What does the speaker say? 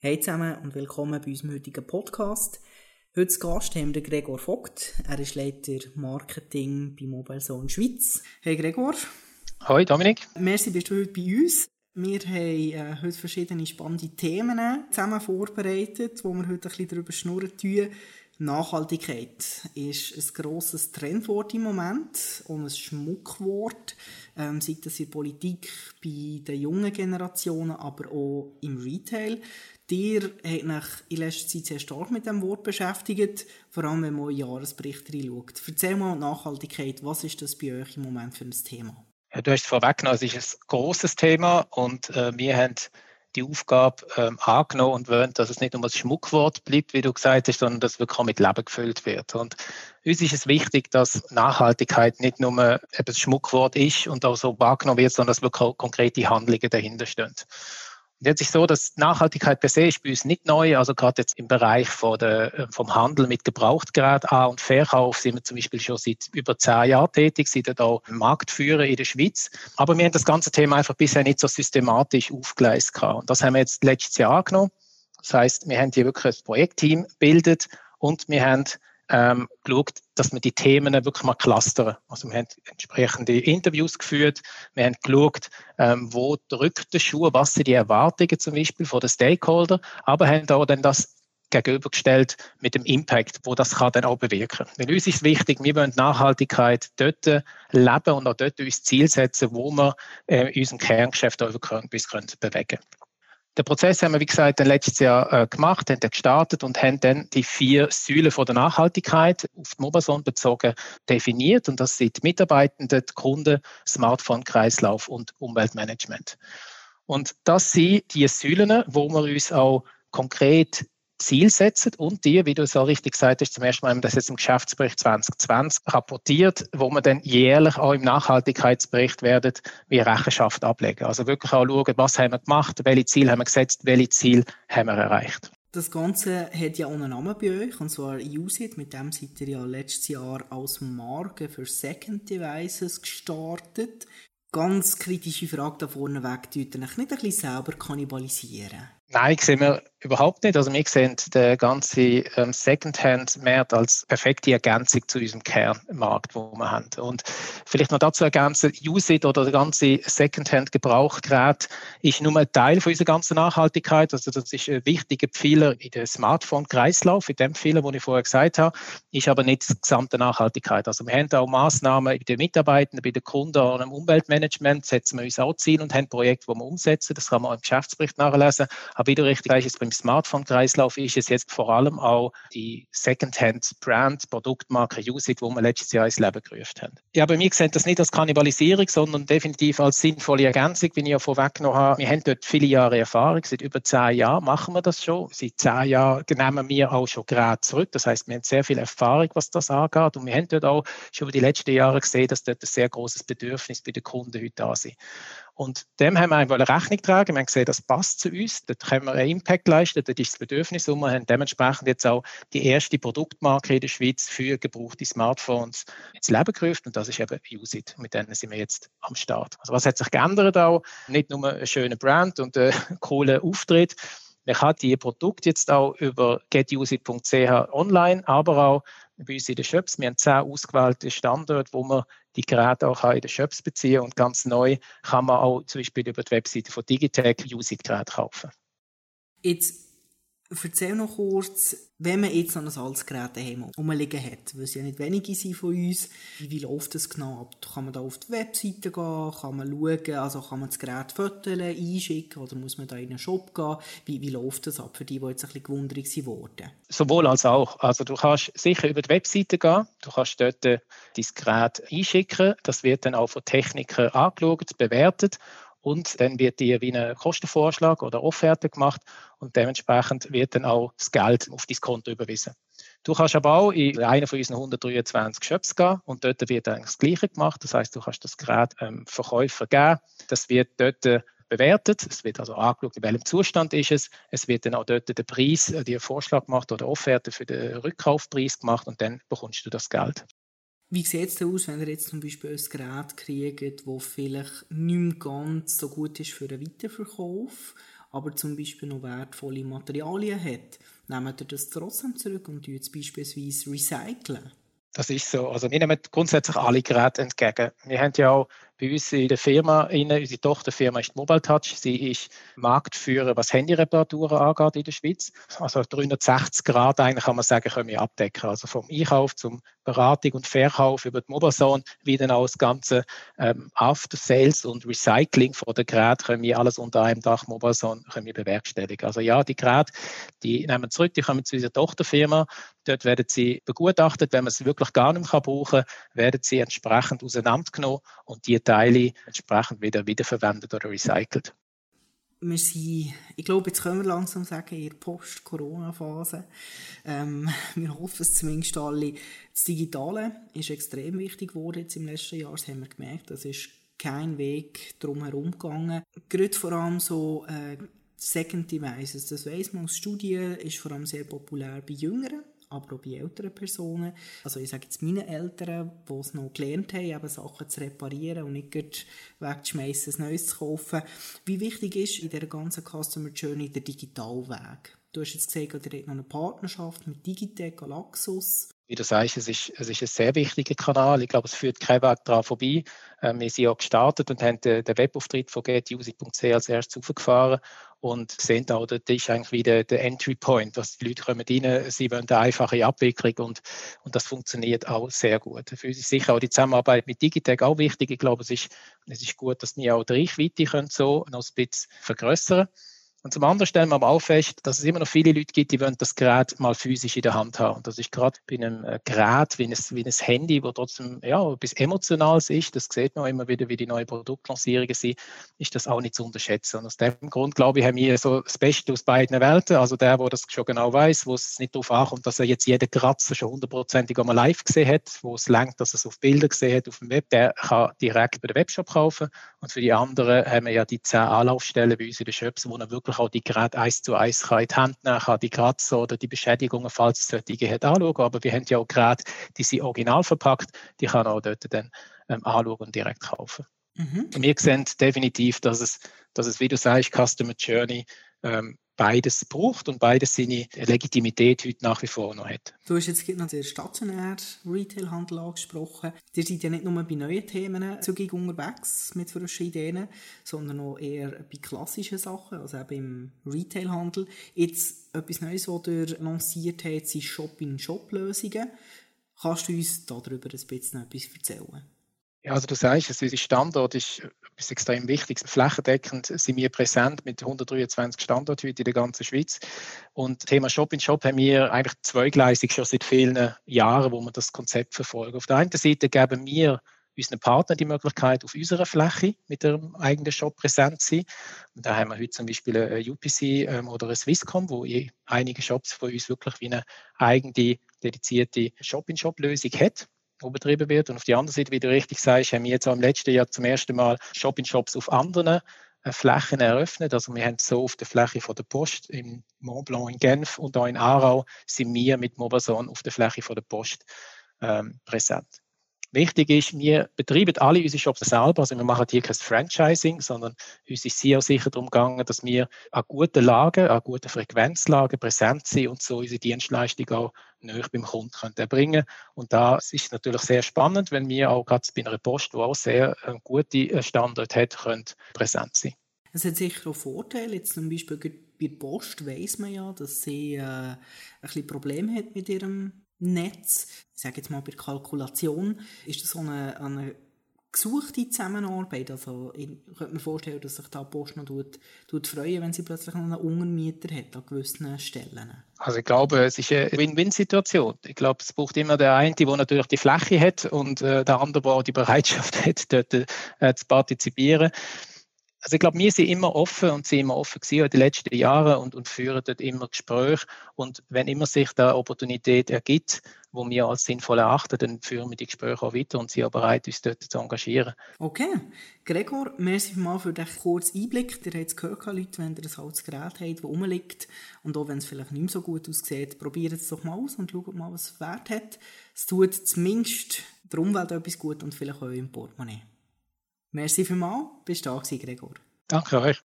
Hey zusammen und willkommen bei unserem heutigen Podcast. Heute zu Gast haben wir Gregor Vogt. Er ist Leiter Marketing bei Mobile Zone Schweiz. Hey Gregor. Hoi Dominik. Merci, bist du heute bei uns. Wir haben äh, heute verschiedene spannende Themen zusammen vorbereitet, wo wir heute ein bisschen darüber schnurren tun. Nachhaltigkeit ist ein grosses Trendwort im Moment und ein Schmuckwort, ähm, sei das in der Politik, bei den jungen Generationen, aber auch im Retail. Ihr habt euch in letzter Zeit sehr stark mit dem Wort beschäftigt, vor allem wenn man in Jahresbericht reinschaut. Erzähl mal Nachhaltigkeit, was ist das bei euch im Moment für ein Thema? Ja, du hast es vorweggenommen, es ist ein grosses Thema und äh, wir haben die Aufgabe ähm, angenommen und wollen, dass es nicht nur ein Schmuckwort bleibt, wie du gesagt hast, sondern dass es wirklich mit Leben gefüllt wird. Und uns ist es wichtig, dass Nachhaltigkeit nicht nur ein Schmuckwort ist und auch so wahrgenommen wird, sondern dass wirklich konkrete Handlungen dahinter stehen. Jetzt ist so, dass Nachhaltigkeit per se ist bei uns nicht neu. Also gerade jetzt im Bereich von der, äh, vom Handel mit Gebrauchtgerät A- und Verkauf sind wir zum Beispiel schon seit über zehn Jahren tätig, sind da Marktführer in der Schweiz. Aber wir haben das ganze Thema einfach bisher nicht so systematisch aufgeleistet. Und das haben wir jetzt letztes Jahr angenommen. Das heißt, wir haben hier wirklich ein Projektteam gebildet und wir haben ähm, geschaut, dass wir die Themen wirklich mal clustern. Also wir haben entsprechende Interviews geführt, wir haben geschaut, ähm, wo drückt der Schuh, was sind die Erwartungen zum Beispiel von den Stakeholder, aber haben auch dann das gegenübergestellt mit dem Impact, wo das kann dann auch bewirken. Weil uns ist wichtig, wir wollen Nachhaltigkeit dort leben und auch dort uns Ziel setzen, wo wir äh, in unserem Kerngeschäft auch bis können bewegen den Prozess haben wir, wie gesagt, letztes Jahr äh, gemacht, haben gestartet und haben dann die vier Säulen von der Nachhaltigkeit auf die Mobazone bezogen definiert. Und das sind die Mitarbeitenden, die Kunden, Smartphone-Kreislauf und Umweltmanagement. Und das sind die Säulen, wo wir uns auch konkret Ziel setzen und die, wie du es auch richtig gesagt hast, zum ersten Mal haben wir das jetzt im Geschäftsbericht 2020 rapportiert, wo wir dann jährlich auch im Nachhaltigkeitsbericht werden wie Rechenschaft ablegen. Also wirklich auch schauen, was haben wir gemacht, welche Ziele haben wir gesetzt, welche Ziele haben wir erreicht. Das Ganze hat ja auch einen Namen bei euch, und zwar Usit. Mit dem seid ihr ja letztes Jahr als Marke für Second Devices gestartet. Ganz kritische Frage da vorne weg, tut ihr nicht ein bisschen selber kannibalisieren? Nein, sehen wir überhaupt nicht. Also wir sehen den ganzen ähm, Secondhand-Markt als perfekte Ergänzung zu unserem Kernmarkt, wo wir haben. Und vielleicht noch dazu ergänzen, Usit oder der ganze Secondhand-Gebrauchgerät ist nur ein Teil von unserer ganzen Nachhaltigkeit. Also das ist ein wichtiger Pfeiler in der Smartphone-Kreislauf, in dem Pfeiler, den ich vorher gesagt habe, ist aber nicht die gesamte Nachhaltigkeit. Also wir haben auch Maßnahmen bei den Mitarbeitenden, bei den Kunden und im Umweltmanagement setzen wir uns auch Ziel und haben Projekte, die wir umsetzen. Das kann man im Geschäftsbericht nachlesen. Aber wie du richtig sagst, beim Smartphone-Kreislauf ist es jetzt vor allem auch die Secondhand-Brand, Produktmarke Usit, wo wir letztes Jahr ins Leben gerufen haben. Ja, bei mir sehen das nicht als Kannibalisierung, sondern definitiv als sinnvolle Ergänzung, wie ich ja vorweggenommen habe. Wir haben dort viele Jahre Erfahrung, seit über zehn Jahren machen wir das schon. Seit zehn Jahren nehmen wir auch schon gerade zurück. Das heißt, wir haben sehr viel Erfahrung, was das angeht. Und wir haben dort auch schon über die letzten Jahre gesehen, dass dort ein sehr großes Bedürfnis bei den Kunden heute da ist. Und dem haben wir einfach Rechnung getragen. Wir haben gesehen, das passt zu uns. Dort können wir einen Impact leisten. Dort ist das Bedürfnis. Und wir haben dementsprechend jetzt auch die erste Produktmarke in der Schweiz für gebrauchte Smartphones ins Leben gerufen. Und das ist eben Usit. Mit denen sind wir jetzt am Start. Also was hat sich geändert auch? Nicht nur ein schöner Brand und ein cooler Auftritt. Man kann die Produkte jetzt auch über getusit.ch online, aber auch bei uns in den Shops. Wir haben zehn ausgewählte Standorte, wo man die Geräte auch in den Shops beziehen und ganz neu kann man auch zum Beispiel über die Webseite von Digitech Usage-Geräte kaufen. Jetzt Erzähl noch kurz, wenn man jetzt noch ein altes Gerät daheim rumliegen hat, weil es ja nicht wenige sind von uns, wie läuft das genau ab? Kann man da auf die Webseite gehen, kann man schauen, also kann man das Gerät fotografieren, einschicken oder muss man da in einen Shop gehen? Wie, wie läuft das ab für die, die jetzt ein bisschen gewundert sind worden? Sowohl als auch. Also du kannst sicher über die Webseite gehen, du kannst dort dein Gerät einschicken, das wird dann auch von Technikern angeschaut, bewertet und dann wird dir wie ein Kostenvorschlag oder Offerte gemacht und dementsprechend wird dann auch das Geld auf dein Konto überwiesen. Du kannst aber auch in einen von unseren 123 Shops gehen und dort wird eigentlich das Gleiche gemacht. Das heißt, du kannst das Gerät ähm, Verkäufer geben. Das wird dort äh, bewertet. Es wird also angeschaut, in welchem Zustand ist es. Es wird dann auch dort der Preis, äh, dir Vorschlag gemacht oder Offerte für den Rückkaufpreis gemacht und dann bekommst du das Geld. Wie sieht es denn aus, wenn ihr jetzt zum Beispiel ein Gerät kriegt, das vielleicht nicht mehr ganz so gut ist für einen Weiterverkauf? aber zum Beispiel noch wertvolle Materialien hat, nehmen ihr das trotzdem zurück und es beispielsweise recyceln? Das ist so. Also wir nehmen grundsätzlich alle Geräte entgegen. Wir haben ja auch bei uns in der Firma, unsere Tochterfirma ist Mobile Touch. Sie ist Marktführer, was Handyreparaturen angeht in der Schweiz. Also 360 Grad eigentlich kann man sagen, können wir abdecken. Also vom Einkauf zum Beratung und Verkauf über die Mobile Zone, wie dann auch das ganze ähm, After Sales und Recycling von den Geräten können wir alles unter einem Dach Mobile Zone können wir bewerkstelligen. Also ja, die Geräte, die nehmen zurück, die kommen zu unserer Tochterfirma. Dort werden sie begutachtet. Wenn man sie wirklich gar nicht mehr brauchen kann, werden sie entsprechend auseinandergenommen und die Teile entsprechend wieder wiederverwendet oder recycelt. Wir sind, ich glaube, jetzt können wir langsam sagen, in der Post-Corona-Phase. Ähm, wir hoffen es zumindest alle. Das Digitale ist extrem wichtig geworden jetzt im letzten Jahr. Das haben wir gemerkt. Das ist kein Weg drum herum gegangen. Gerade vor allem so äh, Second Devices, das weiss man aus Studien, ist vor allem sehr populär bei Jüngeren aber auch bei älteren Personen. Also ich sage jetzt meine Eltern, die es noch gelernt haben, eben Sachen zu reparieren und nicht wegzuschmeißen, ein Neues zu kaufen. Wie wichtig ist in dieser ganzen Customer Journey der Digitalweg? Du hast jetzt gesagt, ihr habt noch eine Partnerschaft mit Digitec, Galaxus. Wie du sagst, es ist, es ist ein sehr wichtiger Kanal. Ich glaube, es führt kein Weg daran vorbei. Ähm, wir sind ja gestartet und haben den, Webauftritt von getmusic.ch als erstes aufgefahren und sehen auch, das ist eigentlich wieder der Entry Point, dass die Leute kommen rein, sie wollen eine einfache Abwicklung und, und das funktioniert auch sehr gut. Für uns ist sicher auch die Zusammenarbeit mit Digitec auch wichtig. Ich glaube, es ist, es ist gut, dass wir auch die Reichweite können so noch ein bisschen vergrößern können. Und zum anderen stellen wir aber auch fest, dass es immer noch viele Leute gibt, die wollen das Gerät mal physisch in der Hand haben. Das ist gerade bei einem äh, Gerät wie ein, wie ein Handy, wo trotzdem ja, etwas Emotionales ist, das sieht man immer wieder, wie die neuen Produktlancierungen sind, ist das auch nicht zu unterschätzen. Und aus dem Grund, glaube ich, haben wir so das Beste aus beiden Welten. Also der, der das schon genau weiß, wo es nicht darauf ankommt, dass er jetzt jeden Kratzer schon hundertprozentig einmal live gesehen hat, wo es lenkt, dass er es auf Bilder gesehen hat auf dem Web, der kann direkt bei der Webshop kaufen. Und für die anderen haben wir ja die zehn Anlaufstellen bei uns in den Shops, wo er wirklich auch die Geräte eins zu eins kann in die Hand kann, die Kratzer oder die Beschädigungen, falls es solche hat, anschauen. Aber wir haben ja auch Geräte, die sind original verpackt, die kann auch dort dann ähm, anschauen und direkt kaufen. Mhm. Wir sehen definitiv, dass es, dass es, wie du sagst, Customer Journey ähm, beides braucht und beides seine Legitimität heute nach wie vor noch hat. Du hast jetzt noch den stationären Retailhandel angesprochen. Ihr seid ja nicht nur bei neuen Themen zügig unterwegs mit frischen Ideen, sondern auch eher bei klassischen Sachen, also eben im Retailhandel. Jetzt etwas Neues, das ihr lanciert habt, sind Shop-in-Shop-Lösungen. Kannst du uns darüber ein bisschen etwas erzählen? Ja, also du sagst, unser Standort ist etwas extrem Wichtiges. Flächendeckend sind wir präsent mit 123 Standorten heute in der ganzen Schweiz. Und Thema Shop in Shop haben wir eigentlich zweigleisig schon seit vielen Jahren, wo wir das Konzept verfolgen. Auf der einen Seite geben wir unseren Partnern die Möglichkeit, auf unserer Fläche mit ihrem eigenen Shop präsent zu sein. Und da haben wir heute zum Beispiel eine UPC ähm, oder eine Swisscom, wo einige Shops von uns wirklich wie eine eigene dedizierte Shop-in-Shop-Lösung hat wo betrieben wird. Und auf der anderen Seite, wie du richtig sagst, haben wir jetzt auch im letzten Jahr zum ersten Mal Shop-in-Shops auf anderen äh, Flächen eröffnet. Also wir haben so auf der Fläche von der Post im Mont Blanc in Genf und auch in Aarau sind wir mit Mobazon auf der Fläche von der Post ähm, präsent. Wichtig ist, wir betreiben alle unsere Shops selber, also wir machen hier kein Franchising, sondern uns ist sehr sicher darum gegangen, dass wir an guten Lagen, an guten Frequenzlagen präsent sind und so unsere Dienstleistung auch näher beim Kunden können Und das ist natürlich sehr spannend, wenn wir auch gerade bei einer Post, die auch sehr äh, gute Standort hat, können präsent sein. Es hat sicher auch Vorteile. Jetzt zum Beispiel bei der Post weiß man ja, dass sie äh, ein bisschen Probleme hat mit ihrem Netz, ich sage jetzt mal bei Kalkulation, ist das so eine, eine gesuchte Zusammenarbeit. Also ich könnte mir vorstellen, dass sich da Post noch tut, tut freuen, wenn sie plötzlich einen Untermieter hat an gewissen Stellen. Also ich glaube, es ist eine Win-Win-Situation. Ich glaube, es braucht immer der eine, der natürlich die Fläche hat und äh, der andere, der die Bereitschaft hat, dort äh, zu partizipieren. Also ich glaube, wir sind immer offen und sind immer offen gewesen in den letzten Jahren und, und führen dort immer Gespräche. Und wenn immer sich da Opportunität ergibt, wo wir als sinnvoll erachten, dann führen wir die Gespräche auch weiter und sind auch bereit, uns dort zu engagieren. Okay. Gregor, merci mal für den kurzen Einblick. Ihr habt es gehört, Leute, wenn ihr ein altes habt, das rumliegt und auch wenn es vielleicht nicht mehr so gut aussieht, probiert es doch mal aus und schaut mal, was es wert hat. Es tut zumindest der Umwelt etwas gut und vielleicht auch im Portemonnaie. Merci vielmals, bist du da Gregor. Danke euch.